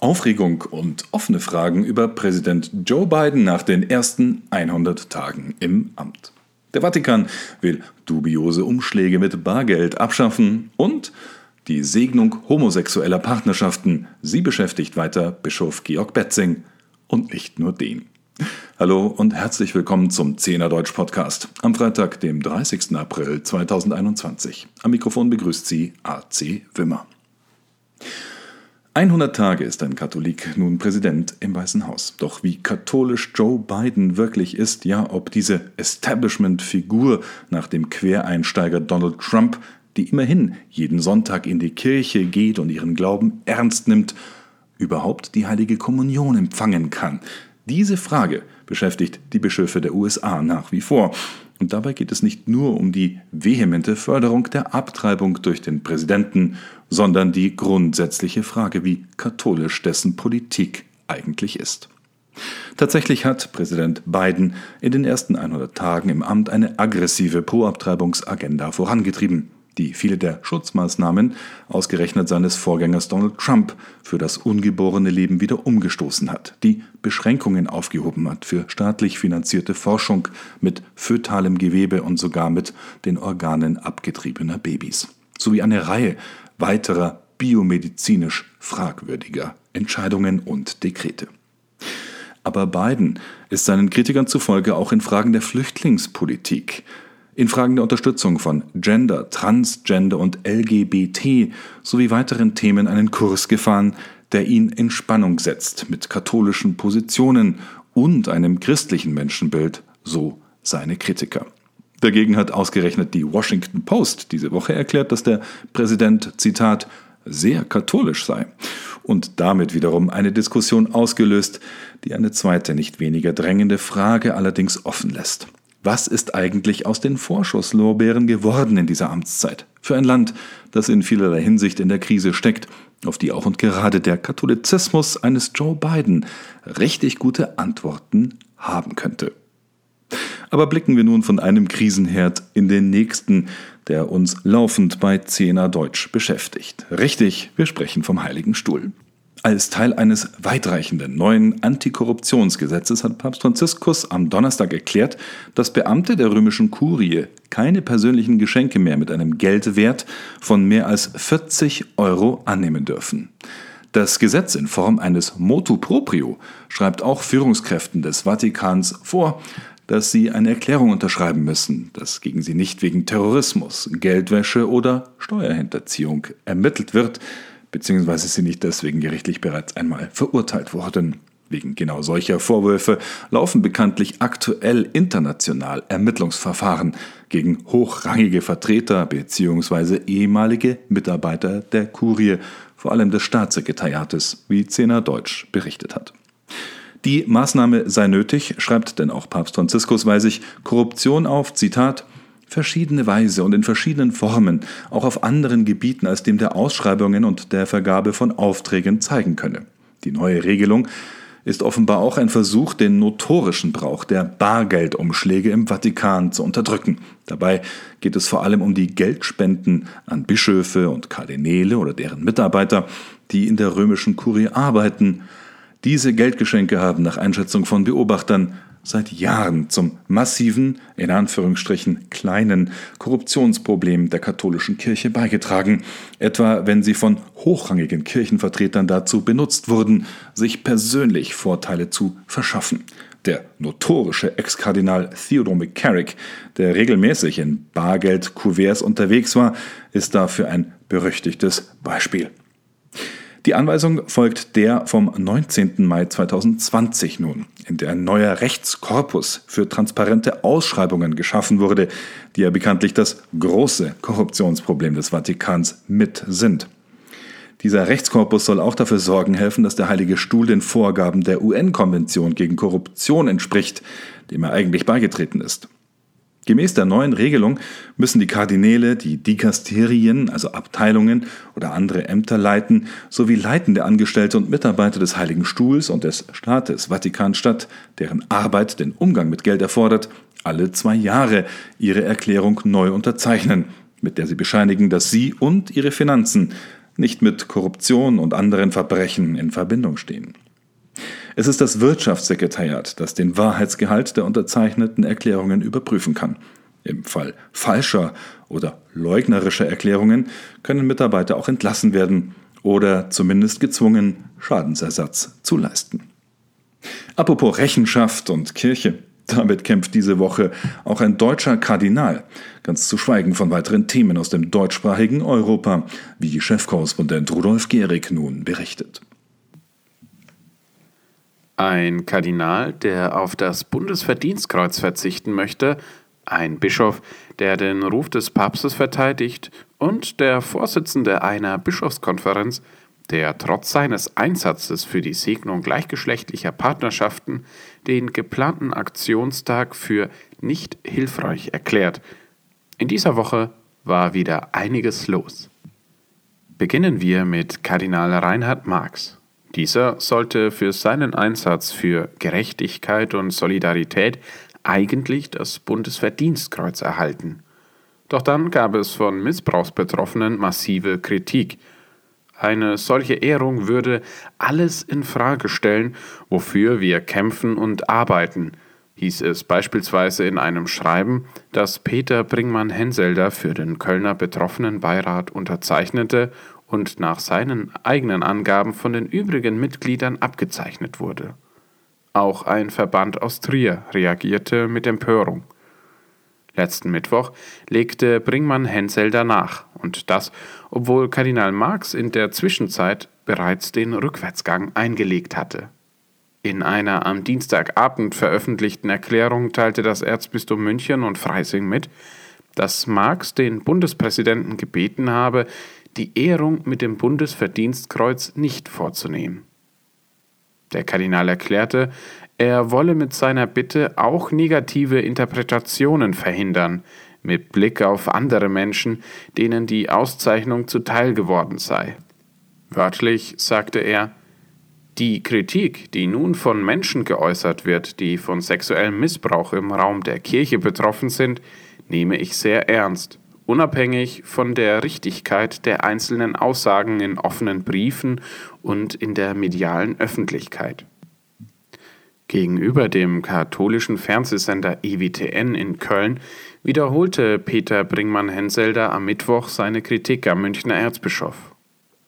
Aufregung und offene Fragen über Präsident Joe Biden nach den ersten 100 Tagen im Amt. Der Vatikan will dubiose Umschläge mit Bargeld abschaffen und die Segnung homosexueller Partnerschaften. Sie beschäftigt weiter Bischof Georg Betzing und nicht nur den. Hallo und herzlich willkommen zum Zehner Deutsch Podcast am Freitag, dem 30. April 2021. Am Mikrofon begrüßt Sie AC Wimmer. 100 Tage ist ein Katholik nun Präsident im Weißen Haus. Doch wie katholisch Joe Biden wirklich ist, ja, ob diese Establishment-Figur nach dem Quereinsteiger Donald Trump, die immerhin jeden Sonntag in die Kirche geht und ihren Glauben ernst nimmt, überhaupt die heilige Kommunion empfangen kann. Diese Frage beschäftigt die Bischöfe der USA nach wie vor. Und dabei geht es nicht nur um die vehemente Förderung der Abtreibung durch den Präsidenten, sondern die grundsätzliche Frage, wie katholisch dessen Politik eigentlich ist. Tatsächlich hat Präsident Biden in den ersten 100 Tagen im Amt eine aggressive Pro-Abtreibungsagenda vorangetrieben die viele der Schutzmaßnahmen ausgerechnet seines Vorgängers Donald Trump für das ungeborene Leben wieder umgestoßen hat, die Beschränkungen aufgehoben hat für staatlich finanzierte Forschung mit fötalem Gewebe und sogar mit den Organen abgetriebener Babys, sowie eine Reihe weiterer biomedizinisch fragwürdiger Entscheidungen und Dekrete. Aber Biden ist seinen Kritikern zufolge auch in Fragen der Flüchtlingspolitik in Fragen der Unterstützung von Gender, Transgender und LGBT sowie weiteren Themen einen Kurs gefahren, der ihn in Spannung setzt mit katholischen Positionen und einem christlichen Menschenbild, so seine Kritiker. Dagegen hat ausgerechnet die Washington Post diese Woche erklärt, dass der Präsident, Zitat, sehr katholisch sei und damit wiederum eine Diskussion ausgelöst, die eine zweite, nicht weniger drängende Frage allerdings offen lässt. Was ist eigentlich aus den Vorschusslorbeeren geworden in dieser Amtszeit? Für ein Land, das in vielerlei Hinsicht in der Krise steckt, auf die auch und gerade der Katholizismus eines Joe Biden richtig gute Antworten haben könnte. Aber blicken wir nun von einem Krisenherd in den nächsten, der uns laufend bei Zehner Deutsch beschäftigt. Richtig, wir sprechen vom Heiligen Stuhl. Als Teil eines weitreichenden neuen Antikorruptionsgesetzes hat Papst Franziskus am Donnerstag erklärt, dass Beamte der römischen Kurie keine persönlichen Geschenke mehr mit einem Geldwert von mehr als 40 Euro annehmen dürfen. Das Gesetz in Form eines Motu proprio schreibt auch Führungskräften des Vatikans vor, dass sie eine Erklärung unterschreiben müssen, dass gegen sie nicht wegen Terrorismus, Geldwäsche oder Steuerhinterziehung ermittelt wird, beziehungsweise sie nicht deswegen gerichtlich bereits einmal verurteilt wurden. Wegen genau solcher Vorwürfe laufen bekanntlich aktuell international Ermittlungsverfahren gegen hochrangige Vertreter bzw. ehemalige Mitarbeiter der Kurie, vor allem des Staatssekretariates, wie Zena Deutsch berichtet hat. Die Maßnahme sei nötig, schreibt denn auch Papst Franziskus, weil sich Korruption auf, Zitat, verschiedene Weise und in verschiedenen Formen auch auf anderen Gebieten als dem der Ausschreibungen und der Vergabe von Aufträgen zeigen könne. Die neue Regelung ist offenbar auch ein Versuch, den notorischen Brauch der Bargeldumschläge im Vatikan zu unterdrücken. Dabei geht es vor allem um die Geldspenden an Bischöfe und Kardinäle oder deren Mitarbeiter, die in der römischen Kurie arbeiten. Diese Geldgeschenke haben nach Einschätzung von Beobachtern seit Jahren zum massiven, in Anführungsstrichen kleinen Korruptionsproblem der katholischen Kirche beigetragen, etwa wenn sie von hochrangigen Kirchenvertretern dazu benutzt wurden, sich persönlich Vorteile zu verschaffen. Der notorische Ex-Kardinal Theodore McCarrick, der regelmäßig in Bargeld-Kuverts unterwegs war, ist dafür ein berüchtigtes Beispiel. Die Anweisung folgt der vom 19. Mai 2020 nun, in der ein neuer Rechtskorpus für transparente Ausschreibungen geschaffen wurde, die ja bekanntlich das große Korruptionsproblem des Vatikans mit sind. Dieser Rechtskorpus soll auch dafür sorgen helfen, dass der Heilige Stuhl den Vorgaben der UN-Konvention gegen Korruption entspricht, dem er eigentlich beigetreten ist. Gemäß der neuen Regelung müssen die Kardinäle die Dikasterien, also Abteilungen oder andere Ämter leiten, sowie leitende Angestellte und Mitarbeiter des Heiligen Stuhls und des Staates Vatikanstadt, deren Arbeit den Umgang mit Geld erfordert, alle zwei Jahre ihre Erklärung neu unterzeichnen, mit der sie bescheinigen, dass sie und ihre Finanzen nicht mit Korruption und anderen Verbrechen in Verbindung stehen. Es ist das Wirtschaftssekretariat, das den Wahrheitsgehalt der unterzeichneten Erklärungen überprüfen kann. Im Fall falscher oder leugnerischer Erklärungen können Mitarbeiter auch entlassen werden oder zumindest gezwungen, Schadensersatz zu leisten. Apropos Rechenschaft und Kirche. Damit kämpft diese Woche auch ein deutscher Kardinal, ganz zu schweigen von weiteren Themen aus dem deutschsprachigen Europa, wie Chefkorrespondent Rudolf Gehrig nun berichtet. Ein Kardinal, der auf das Bundesverdienstkreuz verzichten möchte, ein Bischof, der den Ruf des Papstes verteidigt und der Vorsitzende einer Bischofskonferenz, der trotz seines Einsatzes für die Segnung gleichgeschlechtlicher Partnerschaften den geplanten Aktionstag für nicht hilfreich erklärt. In dieser Woche war wieder einiges los. Beginnen wir mit Kardinal Reinhard Marx. Dieser sollte für seinen Einsatz für Gerechtigkeit und Solidarität eigentlich das Bundesverdienstkreuz erhalten. Doch dann gab es von Missbrauchsbetroffenen massive Kritik. Eine solche Ehrung würde alles in Frage stellen, wofür wir kämpfen und arbeiten, hieß es beispielsweise in einem Schreiben, das Peter Bringmann-Henselder für den Kölner Betroffenenbeirat unterzeichnete und nach seinen eigenen Angaben von den übrigen Mitgliedern abgezeichnet wurde. Auch ein Verband aus Trier reagierte mit Empörung. Letzten Mittwoch legte Bringmann Hensel danach, und das, obwohl Kardinal Marx in der Zwischenzeit bereits den Rückwärtsgang eingelegt hatte. In einer am Dienstagabend veröffentlichten Erklärung teilte das Erzbistum München und Freising mit, dass Marx den Bundespräsidenten gebeten habe, die Ehrung mit dem Bundesverdienstkreuz nicht vorzunehmen. Der Kardinal erklärte, er wolle mit seiner Bitte auch negative Interpretationen verhindern, mit Blick auf andere Menschen, denen die Auszeichnung zuteil geworden sei. Wörtlich sagte er, die Kritik, die nun von Menschen geäußert wird, die von sexuellem Missbrauch im Raum der Kirche betroffen sind, nehme ich sehr ernst unabhängig von der Richtigkeit der einzelnen Aussagen in offenen Briefen und in der medialen Öffentlichkeit. Gegenüber dem katholischen Fernsehsender EWTN in Köln wiederholte Peter Bringmann-Henselder am Mittwoch seine Kritik am Münchner Erzbischof.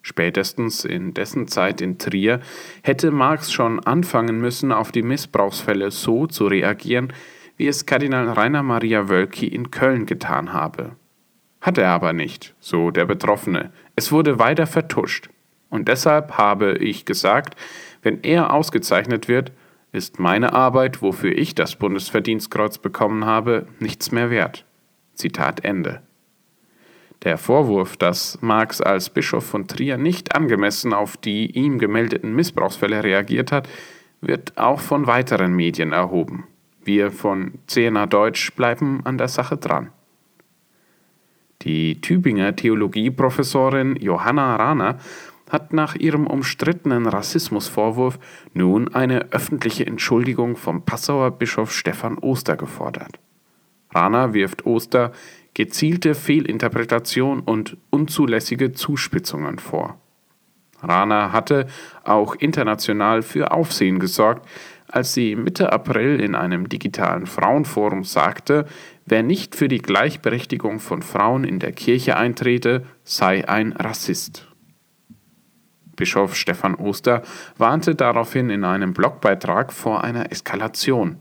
Spätestens in dessen Zeit in Trier hätte Marx schon anfangen müssen, auf die Missbrauchsfälle so zu reagieren, wie es Kardinal Rainer Maria Wölki in Köln getan habe. Hat er aber nicht, so der Betroffene. Es wurde weiter vertuscht. Und deshalb habe ich gesagt, wenn er ausgezeichnet wird, ist meine Arbeit, wofür ich das Bundesverdienstkreuz bekommen habe, nichts mehr wert. Zitat Ende. Der Vorwurf, dass Marx als Bischof von Trier nicht angemessen auf die ihm gemeldeten Missbrauchsfälle reagiert hat, wird auch von weiteren Medien erhoben. Wir von CNA Deutsch bleiben an der Sache dran. Die Tübinger Theologieprofessorin Johanna Rahner hat nach ihrem umstrittenen Rassismusvorwurf nun eine öffentliche Entschuldigung vom Passauer Bischof Stefan Oster gefordert. Rahner wirft Oster gezielte Fehlinterpretation und unzulässige Zuspitzungen vor. Rana hatte auch international für Aufsehen gesorgt, als sie Mitte April in einem digitalen Frauenforum sagte, wer nicht für die Gleichberechtigung von Frauen in der Kirche eintrete, sei ein Rassist. Bischof Stefan Oster warnte daraufhin in einem Blogbeitrag vor einer Eskalation.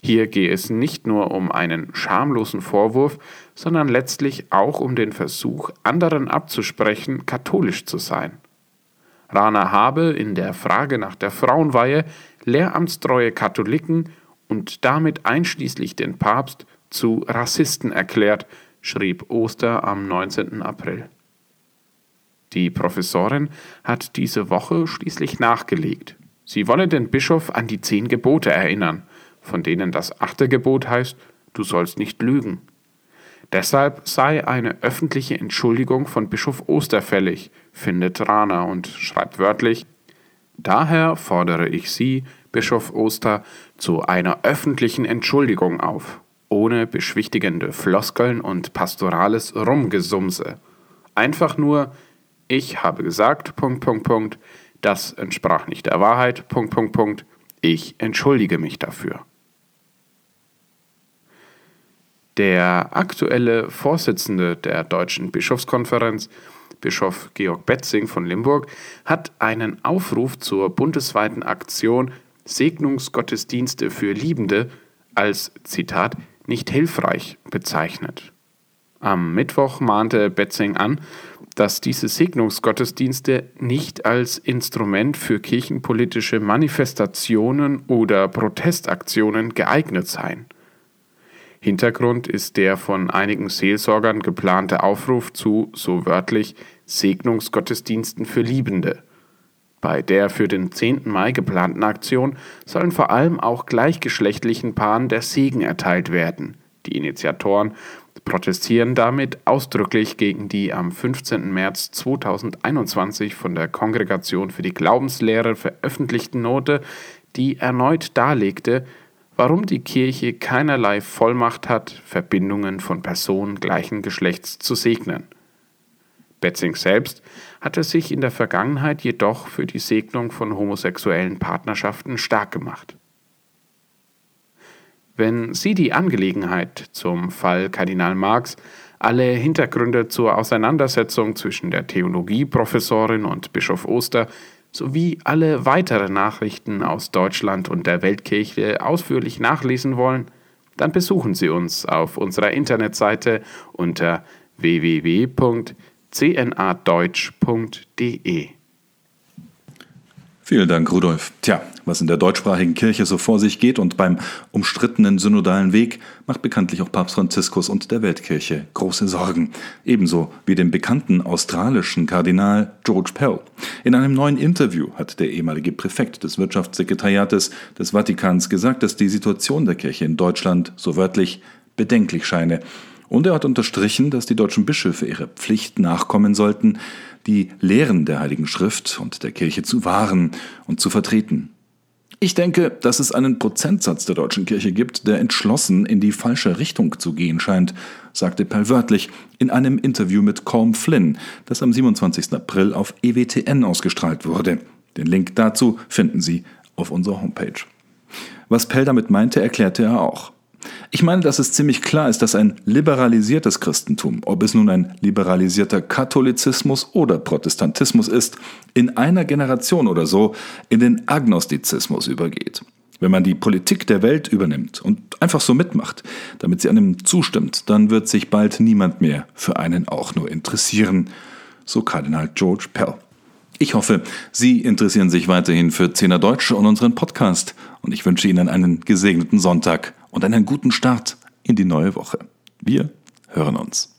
Hier gehe es nicht nur um einen schamlosen Vorwurf, sondern letztlich auch um den Versuch, anderen abzusprechen, katholisch zu sein. Rana habe in der Frage nach der Frauenweihe lehramtstreue Katholiken und damit einschließlich den Papst zu Rassisten erklärt, schrieb Oster am 19. April. Die Professorin hat diese Woche schließlich nachgelegt. Sie wolle den Bischof an die zehn Gebote erinnern, von denen das achte Gebot heißt, du sollst nicht lügen. Deshalb sei eine öffentliche Entschuldigung von Bischof Oster fällig, findet Rana und schreibt wörtlich, Daher fordere ich Sie, Bischof Oster, zu einer öffentlichen Entschuldigung auf, ohne beschwichtigende Floskeln und pastorales Rumgesumse. Einfach nur, ich habe gesagt, Punkt, Punkt, Punkt, das entsprach nicht der Wahrheit, Punkt, Punkt, Punkt, ich entschuldige mich dafür. Der aktuelle Vorsitzende der Deutschen Bischofskonferenz, Bischof Georg Betzing von Limburg, hat einen Aufruf zur bundesweiten Aktion Segnungsgottesdienste für Liebende als Zitat nicht hilfreich bezeichnet. Am Mittwoch mahnte Betzing an, dass diese Segnungsgottesdienste nicht als Instrument für kirchenpolitische Manifestationen oder Protestaktionen geeignet seien. Hintergrund ist der von einigen Seelsorgern geplante Aufruf zu, so wörtlich, Segnungsgottesdiensten für Liebende. Bei der für den 10. Mai geplanten Aktion sollen vor allem auch gleichgeschlechtlichen Paaren der Segen erteilt werden. Die Initiatoren protestieren damit ausdrücklich gegen die am 15. März 2021 von der Kongregation für die Glaubenslehre veröffentlichten Note, die erneut darlegte, warum die Kirche keinerlei Vollmacht hat, Verbindungen von Personen gleichen Geschlechts zu segnen. Betzing selbst hatte sich in der Vergangenheit jedoch für die Segnung von homosexuellen Partnerschaften stark gemacht. Wenn Sie die Angelegenheit zum Fall Kardinal Marx, alle Hintergründe zur Auseinandersetzung zwischen der Theologieprofessorin und Bischof Oster sowie alle weitere Nachrichten aus Deutschland und der Weltkirche ausführlich nachlesen wollen, dann besuchen Sie uns auf unserer Internetseite unter www.cnadeutsch.de. Vielen Dank, Rudolf. Tja, was in der deutschsprachigen Kirche so vor sich geht und beim umstrittenen synodalen Weg macht bekanntlich auch Papst Franziskus und der Weltkirche große Sorgen. Ebenso wie dem bekannten australischen Kardinal George Pell. In einem neuen Interview hat der ehemalige Präfekt des Wirtschaftssekretariates des Vatikans gesagt, dass die Situation der Kirche in Deutschland so wörtlich bedenklich scheine. Und er hat unterstrichen, dass die deutschen Bischöfe ihrer Pflicht nachkommen sollten, die Lehren der Heiligen Schrift und der Kirche zu wahren und zu vertreten. Ich denke, dass es einen Prozentsatz der deutschen Kirche gibt, der entschlossen in die falsche Richtung zu gehen scheint, sagte Pell wörtlich in einem Interview mit Colm Flynn, das am 27. April auf EWTN ausgestrahlt wurde. Den Link dazu finden Sie auf unserer Homepage. Was Pell damit meinte, erklärte er auch. Ich meine, dass es ziemlich klar ist, dass ein liberalisiertes Christentum, ob es nun ein liberalisierter Katholizismus oder Protestantismus ist, in einer Generation oder so in den Agnostizismus übergeht. Wenn man die Politik der Welt übernimmt und einfach so mitmacht, damit sie einem zustimmt, dann wird sich bald niemand mehr für einen auch nur interessieren, so Kardinal George Pell. Ich hoffe, Sie interessieren sich weiterhin für Zehner Deutsche und unseren Podcast und ich wünsche Ihnen einen gesegneten Sonntag und einen guten Start in die neue Woche. Wir hören uns.